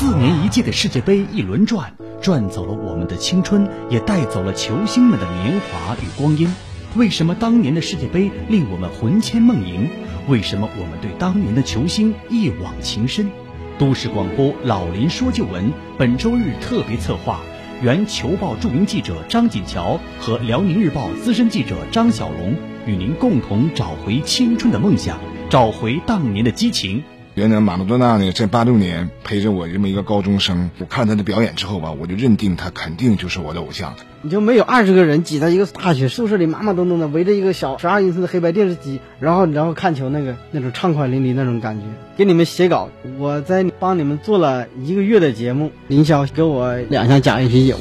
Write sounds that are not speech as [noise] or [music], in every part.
四年一届的世界杯一轮转，转走了我们的青春，也带走了球星们的年华与光阴。为什么当年的世界杯令我们魂牵梦萦？为什么我们对当年的球星一往情深？都市广播老林说旧闻本周日特别策划，原球报著名记者张锦桥和辽宁日报资深记者张小龙与您共同找回青春的梦想，找回当年的激情。原来马拉多纳呢，在八六年陪着我这么一个高中生，我看他的表演之后吧，我就认定他肯定就是我的偶像。你就没有二十个人挤在一个大学宿舍里，满满登登的围着一个小十二英寸的黑白电视机，然后然后看球，那个那种畅快淋漓那种感觉。给你们写稿，我在帮你们做了一个月的节目，林霄给我两箱假一啤酒。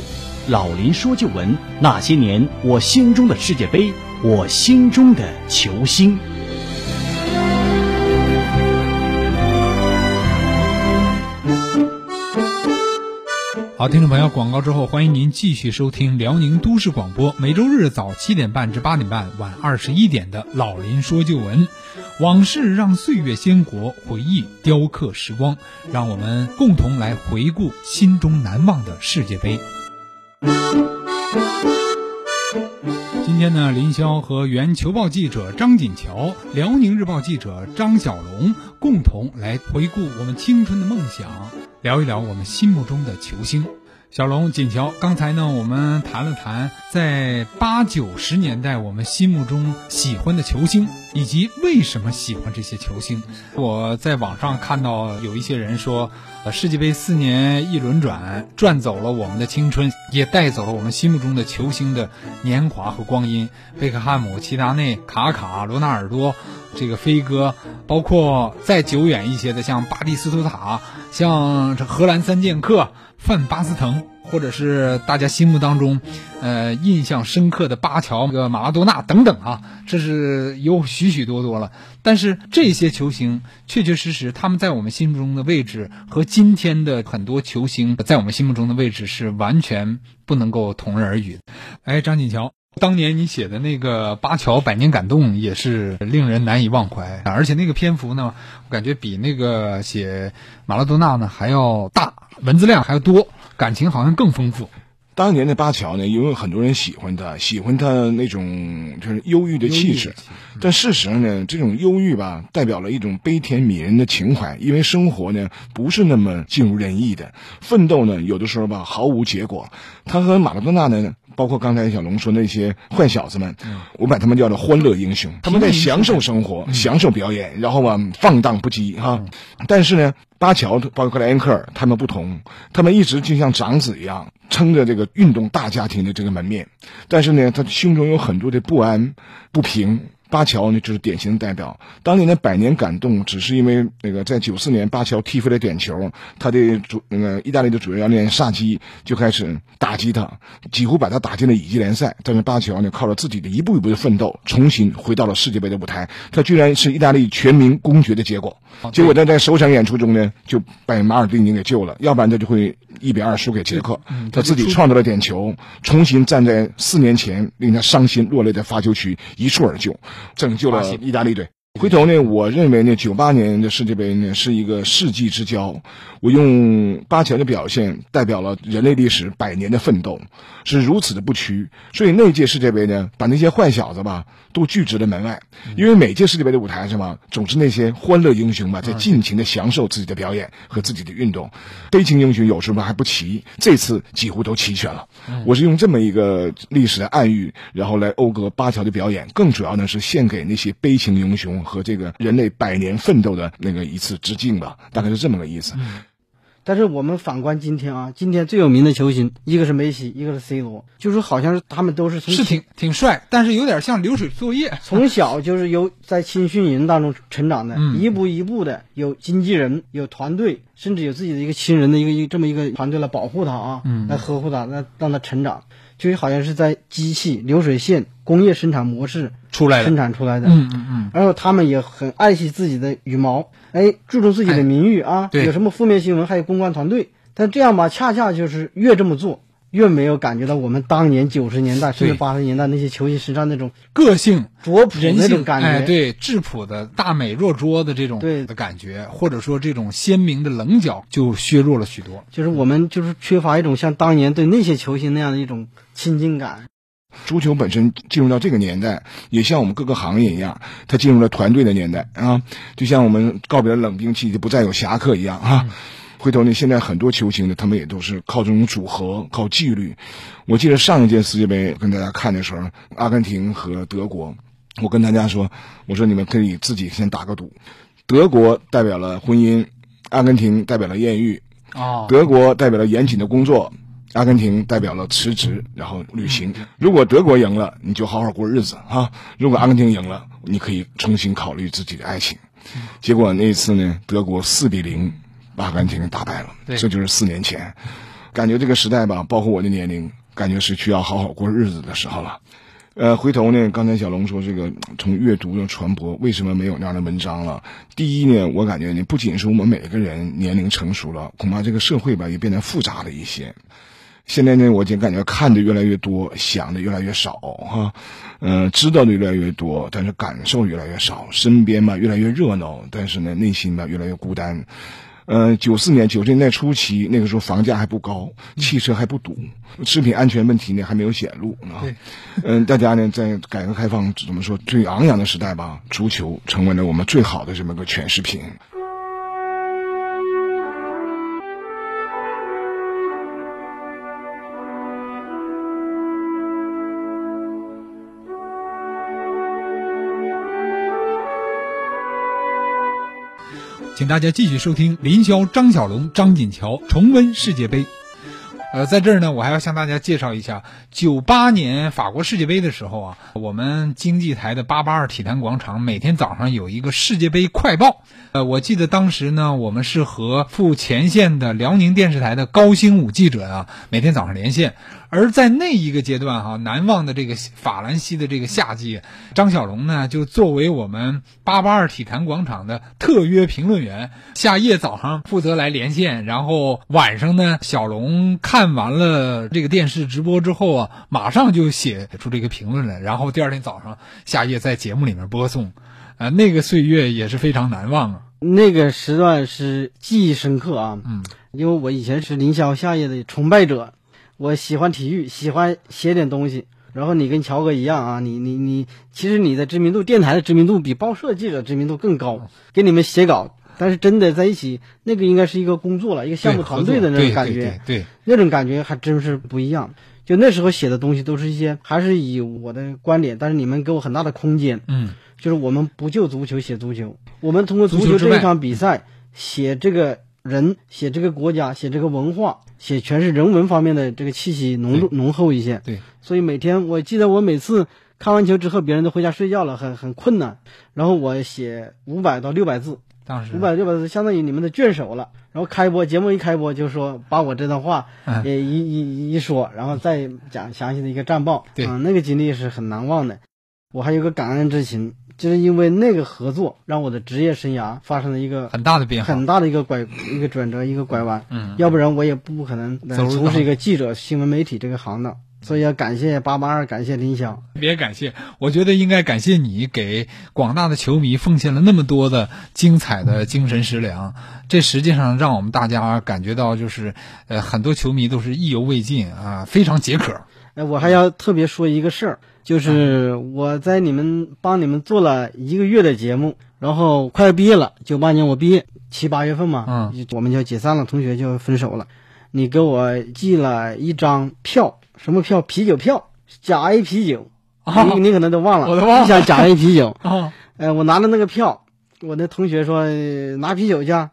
老林说旧闻，那些年我心中的世界杯，我心中的球星。好，听众朋友，广告之后，欢迎您继续收听辽宁都市广播，每周日早七点半至八点半，晚二十一点的《老林说旧闻》，往事让岁月鲜活，回忆雕刻时光，让我们共同来回顾心中难忘的世界杯。今天呢，林霄和原球报记者张锦桥、辽宁日报记者张小龙共同来回顾我们青春的梦想。聊一聊我们心目中的球星，小龙、锦桥。刚才呢，我们谈了谈在八九十年代我们心目中喜欢的球星，以及为什么喜欢这些球星。我在网上看到有一些人说，呃，世界杯四年一轮转，转走了我们的青春，也带走了我们心目中的球星的年华和光阴。贝克汉姆、齐达内、卡卡、罗纳尔多。这个飞哥，包括再久远一些的，像巴蒂斯图塔，像荷兰三剑客范巴斯滕，或者是大家心目当中，呃，印象深刻的巴乔、个马拉多纳等等啊，这是有许许多多了。但是这些球星确确实实，他们在我们心目中的位置和今天的很多球星在我们心目中的位置是完全不能够同日而语。哎，张锦桥。当年你写的那个巴乔百年感动也是令人难以忘怀，而且那个篇幅呢，我感觉比那个写马拉多纳呢还要大，文字量还要多，感情好像更丰富。当年的巴乔呢，因为很多人喜欢他，喜欢他那种就是忧郁的气质，但事实上呢，这种忧郁吧，代表了一种悲天悯人的情怀，因为生活呢不是那么尽如人意的，奋斗呢有的时候吧毫无结果。他和马拉多纳呢。包括刚才小龙说那些坏小子们，我把他们叫做欢乐英雄，[laughs] 他们在享受生活、享受表演，然后啊放荡不羁哈。但是呢，巴乔包括克莱恩克尔他们不同，他们一直就像长子一样撑着这个运动大家庭的这个门面，但是呢，他胸中有很多的不安、不平。巴乔呢，就是典型的代表。当年的百年感动，只是因为那个在九四年巴乔踢飞了点球，他的主那个意大利的主教练萨基就开始打击他，几乎把他打进了乙级联赛。但是巴乔呢，靠着自己的一步一步的奋斗，重新回到了世界杯的舞台。他居然是意大利全民公决的结果。结果他在首场演出中呢，就被马尔蒂尼给救了，要不然他就会一比二输给捷克。他自己创造了点球，重新站在四年前令他伤心落泪的发球区，一蹴而就。拯救了意大利队。回头呢，我认为呢，九八年的世界杯呢是一个世纪之交。我用巴乔的表现代表了人类历史百年的奋斗，是如此的不屈。所以那届世界杯呢，把那些坏小子吧都拒之了门外。因为每届世界杯的舞台上嘛，总是那些欢乐英雄嘛，在尽情的享受自己的表演和自己的运动。悲情英雄有时候还不齐，这次几乎都齐全了。我是用这么一个历史的暗喻，然后来讴歌巴乔的表演。更主要呢，是献给那些悲情英雄。和这个人类百年奋斗的那个一次致敬吧，大概是这么个意思。但是我们反观今天啊，今天最有名的球星，一个是梅西，一个是 C 罗，就是好像是他们都是从是挺挺帅，但是有点像流水作业。从小就是由在青训营当中成长的，一步一步的有经纪人、有团队，甚至有自己的一个亲人的一个一这么一个团队来保护他啊，来呵护他，来让他成长。就好像是在机器流水线工业生产模式出来生产出来的，嗯嗯嗯，然后他们也很爱惜自己的羽毛，哎，注重自己的名誉啊，有什么负面新闻还有公关团队，但这样吧，恰恰就是越这么做，越没有感觉到我们当年九十年代甚至八十年代那些球星身上那种个性、拙朴人性那种感觉。哎，对，质朴的大美若拙的这种对的感觉，或者说这种鲜明的棱角，就削弱了许多。就是我们就是缺乏一种像当年对那些球星那样的一种亲近感。足球本身进入到这个年代，也像我们各个行业一样，它进入了团队的年代啊，就像我们告别了冷兵器，就不再有侠客一样啊。回头呢，现在很多球星呢，他们也都是靠这种组合，靠纪律。我记得上一届世界杯跟大家看的时候，阿根廷和德国，我跟大家说，我说你们可以自己先打个赌，德国代表了婚姻，阿根廷代表了艳遇，哦，德国代表了严谨的工作，阿根廷代表了辞职，然后旅行。如果德国赢了，你就好好过日子啊；如果阿根廷赢了，你可以重新考虑自己的爱情。结果那次呢，德国四比零把阿根廷打败了，这就是四年前。感觉这个时代吧，包括我的年龄，感觉是需要好好过日子的时候了。呃，回头呢，刚才小龙说这个从阅读的传播，为什么没有那样的文章了？第一呢，我感觉呢，不仅是我们每个人年龄成熟了，恐怕这个社会吧也变得复杂了一些。现在呢，我就感觉看的越来越多，想的越来越少哈，嗯、知道的越来越多，但是感受越来越少。身边吧越来越热闹，但是呢，内心吧越来越孤单。呃，九四年九十年代初期，那个时候房价还不高，汽车还不堵，食品安全问题呢还没有显露啊。对嗯、大家呢在改革开放怎么说最昂扬的时代吧，足球成为了我们最好的这么个诠释品。请大家继续收听林霄、张小龙、张锦桥重温世界杯。呃，在这儿呢，我还要向大家介绍一下，九八年法国世界杯的时候啊，我们经济台的八八二体坛广场每天早上有一个世界杯快报。呃，我记得当时呢，我们是和赴前线的辽宁电视台的高星武记者啊，每天早上连线。而在那一个阶段哈、难忘的这个法兰西的这个夏季，张小龙呢就作为我们八八二体坛广场的特约评论员，夏夜早上负责来连线，然后晚上呢，小龙看完了这个电视直播之后啊，马上就写出这个评论来，然后第二天早上夏夜在节目里面播送，呃，那个岁月也是非常难忘啊。那个时段是记忆深刻啊，嗯，因为我以前是林霄夏夜的崇拜者，我喜欢体育，喜欢写点东西。然后你跟乔哥一样啊，你你你，其实你的知名度，电台的知名度比报社记者知名度更高，给你们写稿。但是真的在一起，那个应该是一个工作了，一个项目团队的那种感觉，对那种感觉还真是不一样。就那时候写的东西都是一些，还是以我的观点，但是你们给我很大的空间，嗯，就是我们不就足球写足球，我们通过足球这一场比赛写这个人，写这个国家，写这个文化，写全是人文方面的这个气息浓重浓厚一些。对，所以每天我记得我每次看完球之后，别人都回家睡觉了，很很困难，然后我写五百到六百字，当时五百六百字相当于你们的卷首了。然后开播节目一开播就说把我这段话嗯也一一一说，然后再讲详细的一个战报。对啊，那个经历是很难忘的。我还有个感恩之情，就是因为那个合作，让我的职业生涯发生了一个很大的变化，很大的一个拐一个转折，一个拐弯。嗯，要不然我也不可能走事一个记者、新闻媒体这个行当。所以要感谢八八二，感谢林霄。别感谢，我觉得应该感谢你给广大的球迷奉献了那么多的精彩的精神食粮，这实际上让我们大家感觉到就是，呃，很多球迷都是意犹未尽啊，非常解渴。哎，我还要特别说一个事儿，就是我在你们帮你们做了一个月的节目，然后快要毕业了，九八年我毕业，七八月份嘛，嗯，我们就解散了，同学就分手了。你给我寄了一张票，什么票？啤酒票，甲 A 啤酒，啊。你你可能都忘了，我都忘了。一箱甲 A 啤酒。[laughs] 啊，呃，我拿了那个票，我那同学说呃拿啤酒去啊，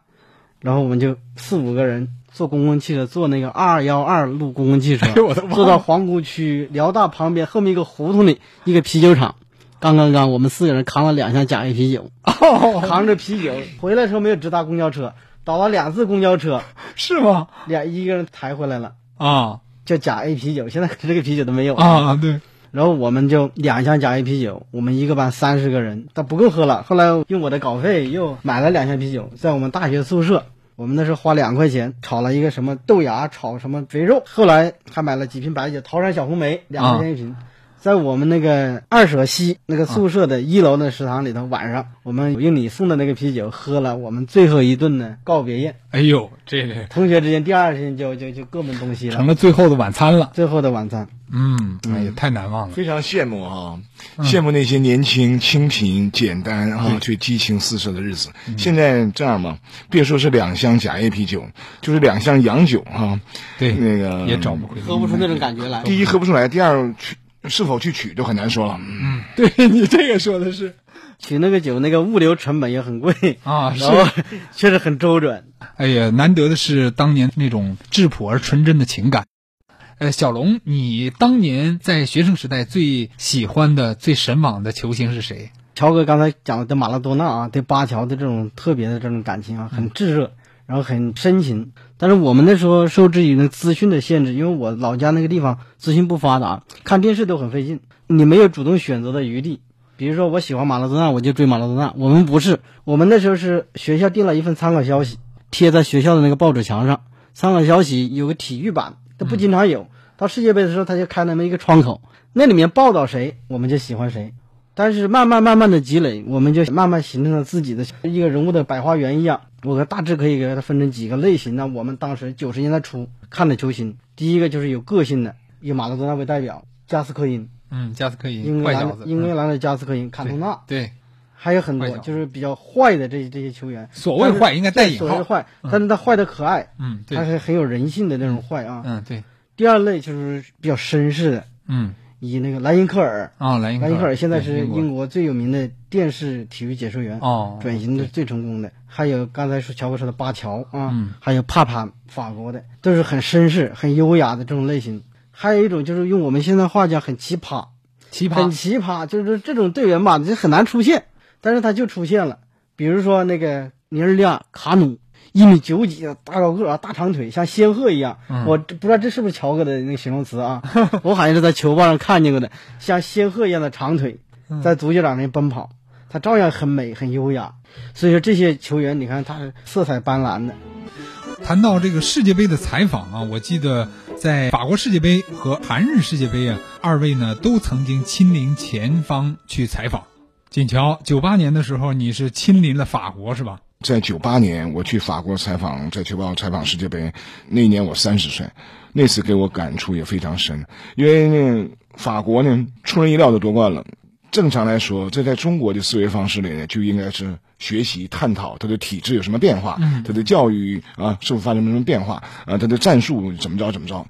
然后我们就四五个人坐公共汽车，坐那个二幺二路公共汽车坐到皇姑区辽大旁边后面一个胡同里一个啤酒厂。刚刚刚，我们四个人扛了两箱假 A 啤酒，哦，扛着啤酒回来的时候没有直达公交车，倒了两次公交车，是吗？俩一个人抬回来了，啊叫假 A 啤酒，现在这个啤酒都没有了。啊，对，然后我们就两箱假 A 啤酒，我们一个班三十个人，但不够喝了。后来用我的稿费又买了两箱啤酒，在我们大学宿舍我们那时候花两块钱炒了一个什么豆芽炒什么肥肉，后来还买了几瓶白酒，桃山小红梅两块钱一瓶。在我们那个二舍西那个宿舍的一楼的食堂里头，晚上我们用你送的那个啤酒喝了，我们最后一顿的告别宴。哎呦，这个同学之间第二天就就就各奔东西了，成了最后的晚餐了。最后的晚餐，嗯，哎呀，太难忘了，非常羡慕啊，羡慕那些年轻、清贫、简单啊，却激情四射的日子。现在这样嘛，别说是两箱假 A 啤酒，就是两箱洋酒哈，对，那个也找不回，喝不出那种感觉来。第一喝不出来，第二去。是否去取都很难说了。嗯，对你这个说的是，取那个酒那个物流成本也很贵啊，然后 [laughs] 确实很周转。哎呀，难得的是当年那种质朴而纯真的情感。呃，小龙，你当年在学生时代最喜欢的、最神往的球星是谁？乔哥刚才讲的对马拉多纳啊，对巴乔的这种特别的这种感情啊，很炙热。然后很深情，但是我们那时候受制于那资讯的限制，因为我老家那个地方资讯不发达，看电视都很费劲，你没有主动选择的余地。比如说我喜欢马拉多纳，我就追马拉多纳。我们不是，我们那时候是学校订了一份参考消息，贴在学校的那个报纸墙上。参考消息有个体育版，它不经常有。到世界杯的时候，他就开那么一个窗口，那里面报道谁，我们就喜欢谁。但是慢慢慢慢的积累，我们就慢慢形成了自己的一个人物的百花园一样。我大致可以给它分成几个类型。呢我们当时九十年代初看的球星，第一个就是有个性的，以马拉多纳为代表，加斯科因。嗯，加斯科因，英格兰英格兰的加斯科因，坎通纳。对，还有很多就是比较坏的这些这些球员。所谓坏应该带引号。所谓坏，但是他坏的可爱。嗯，对。他是很有人性的那种坏啊。嗯，对。第二类就是比较绅士的。嗯。以那个莱因克尔啊，莱因莱因克尔现在是英国最有名的电视体育解说员哦，转型的最成功的。还有刚才说乔哥说的巴乔啊，还有帕帕，法国的都是很绅士、很优雅的这种类型。还有一种就是用我们现在话讲很奇葩，奇葩很奇葩，就是这种队员吧，就很难出现，但是他就出现了。比如说那个尼日利亚卡努。一米九几的大高个啊，大长腿，像仙鹤一样。我不知道这是不是乔哥的那个形容词啊？[laughs] 我好像是在球报上看见过的，像仙鹤一样的长腿，在足球场上奔跑，他照样很美很优雅。所以说这些球员，你看他是色彩斑斓的。谈到这个世界杯的采访啊，我记得在法国世界杯和韩日世界杯啊，二位呢都曾经亲临前方去采访。锦桥，九八年的时候你是亲临了法国是吧？在九八年，我去法国采访，在球报采访世界杯，那一年我三十岁，那次给我感触也非常深，因为呢，法国呢出人意料的夺冠了。正常来说，这在中国的思维方式里呢，就应该是学习探讨它的体制有什么变化，它的教育啊是否发生什么变化啊，它的战术怎么着怎么着。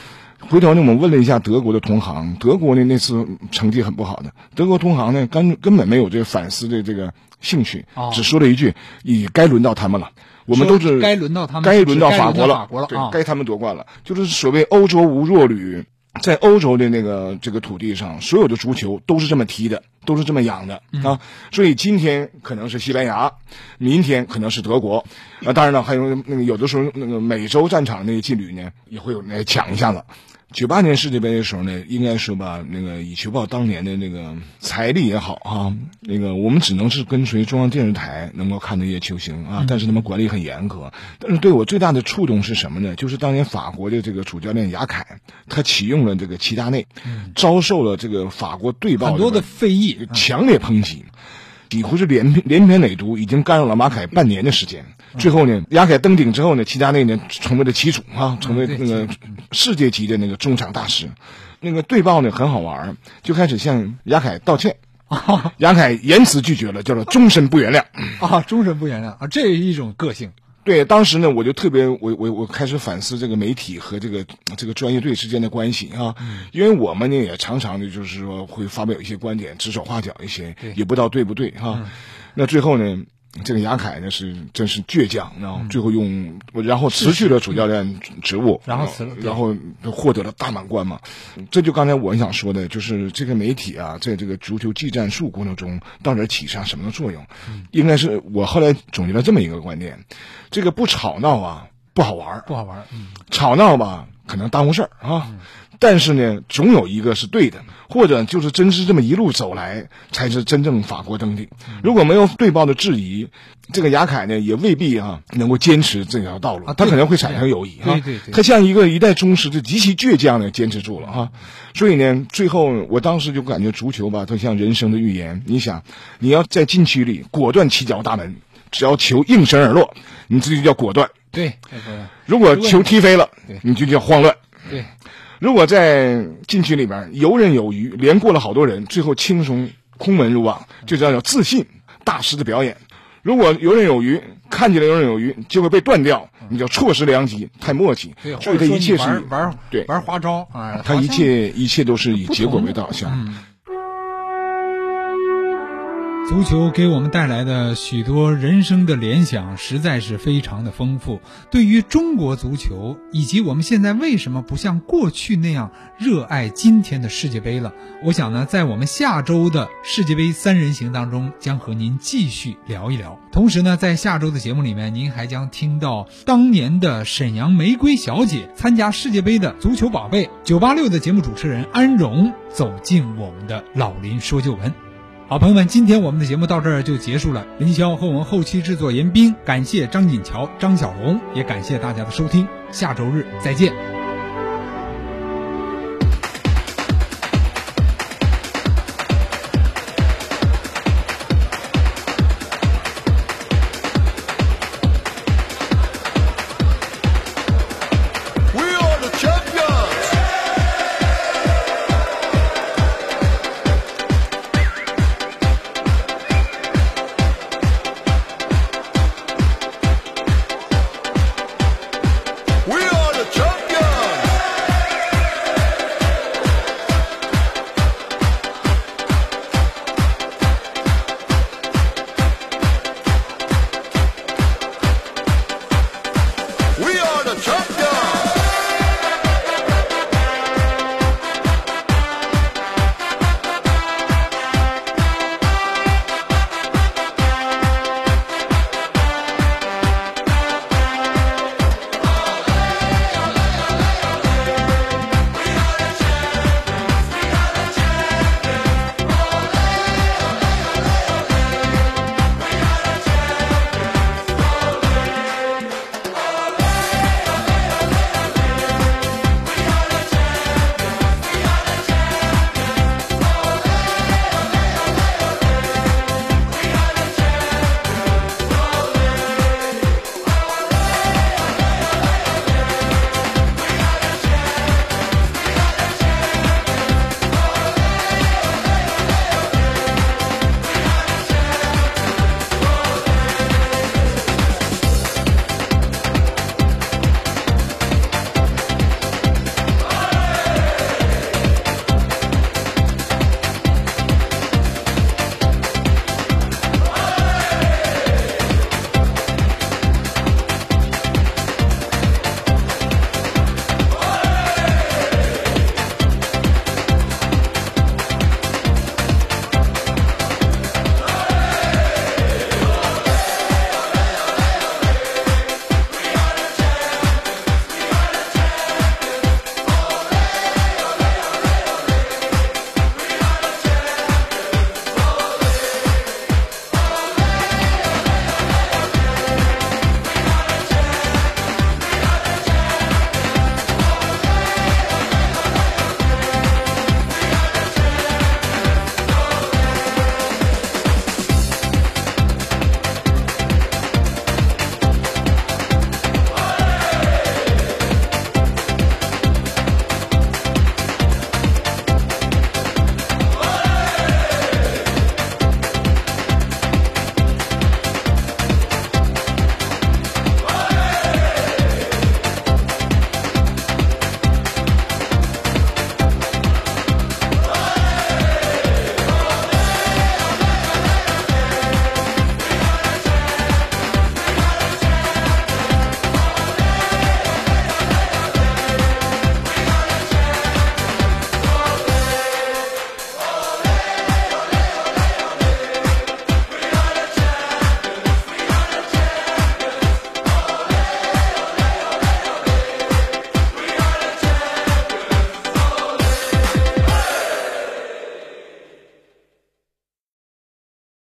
回头呢，我们问了一下德国的同行，德国呢那次成绩很不好的，德国同行呢根根本没有这个反思的这个。兴趣，只说了一句：“已该轮到他们了。”我们都是该轮到他们，该轮到法国了，对，该他们夺冠了。就是所谓“欧洲无弱旅”，在欧洲的那个这个土地上，所有的足球都是这么踢的，都是这么养的啊。所以今天可能是西班牙，明天可能是德国，啊，当然了，还有那个有的时候那个美洲战场那些劲旅呢，也会有来抢一下子。九八年世界杯的时候呢，应该说吧，那个以球报当年的那个财力也好啊，那个我们只能是跟随中央电视台能够看那些球星啊，但是他们管理很严格。但是对我最大的触动是什么呢？就是当年法国的这个主教练雅凯，他启用了这个齐达内，遭受了这个法国队报很多的非议，强烈抨击。几乎是连连篇累牍，已经干扰了马凯半年的时间。最后呢，亚凯登顶之后呢，齐达内呢成为了旗主啊，成为那个世界级的那个中场大师。那个队报呢很好玩，就开始向亚凯道歉。亚凯严词拒绝了，叫做终身不原谅啊，终身不原谅啊，这是一种个性。对，当时呢，我就特别，我我我开始反思这个媒体和这个这个专业队之间的关系啊，因为我们呢也常常的就是说会发表一些观点，指手画脚一些，也不知道对不对哈。那最后呢？这个雅凯呢是真是倔强，然后最后用，然后辞去了主教练职务，然后辞了，然后获得了大满贯嘛。这就刚才我想说的，就是这个媒体啊，在这个足球技战术过程中到底起上什么的作用？应该是我后来总结了这么一个观点：这个不吵闹啊，不好玩儿，不好玩吵闹吧可能耽误事儿啊。但是呢，总有一个是对的，或者就是真是这么一路走来，才是真正法国登顶。如果没有对报的质疑，这个雅凯呢也未必啊能够坚持这条道路，啊他可能会产生友谊啊。对对对他像一个一代宗师，就极其倔强的坚持住了啊。所以呢，最后我当时就感觉足球吧，它像人生的预言。你想，你要在禁区里果断起脚大门，只要球应声而落，你这就叫果断；对。如果球踢飞了，你就叫慌乱。对，如果在禁区里边游刃有余，连过了好多人，最后轻松空门入网，这叫叫自信大师的表演。如果游刃有余，看起来游刃有余，就会被断掉，你叫错失良机，太默契对，。所以他一切是玩玩对玩花招，他一切一切都是以结果为导向。足球给我们带来的许多人生的联想，实在是非常的丰富。对于中国足球，以及我们现在为什么不像过去那样热爱今天的世界杯了，我想呢，在我们下周的世界杯三人行当中，将和您继续聊一聊。同时呢，在下周的节目里面，您还将听到当年的沈阳玫瑰小姐参加世界杯的足球宝贝九八六的节目主持人安荣走进我们的老林说旧闻。好，朋友们，今天我们的节目到这儿就结束了。林霄和我们后期制作严斌，感谢张锦桥、张小龙，也感谢大家的收听。下周日再见。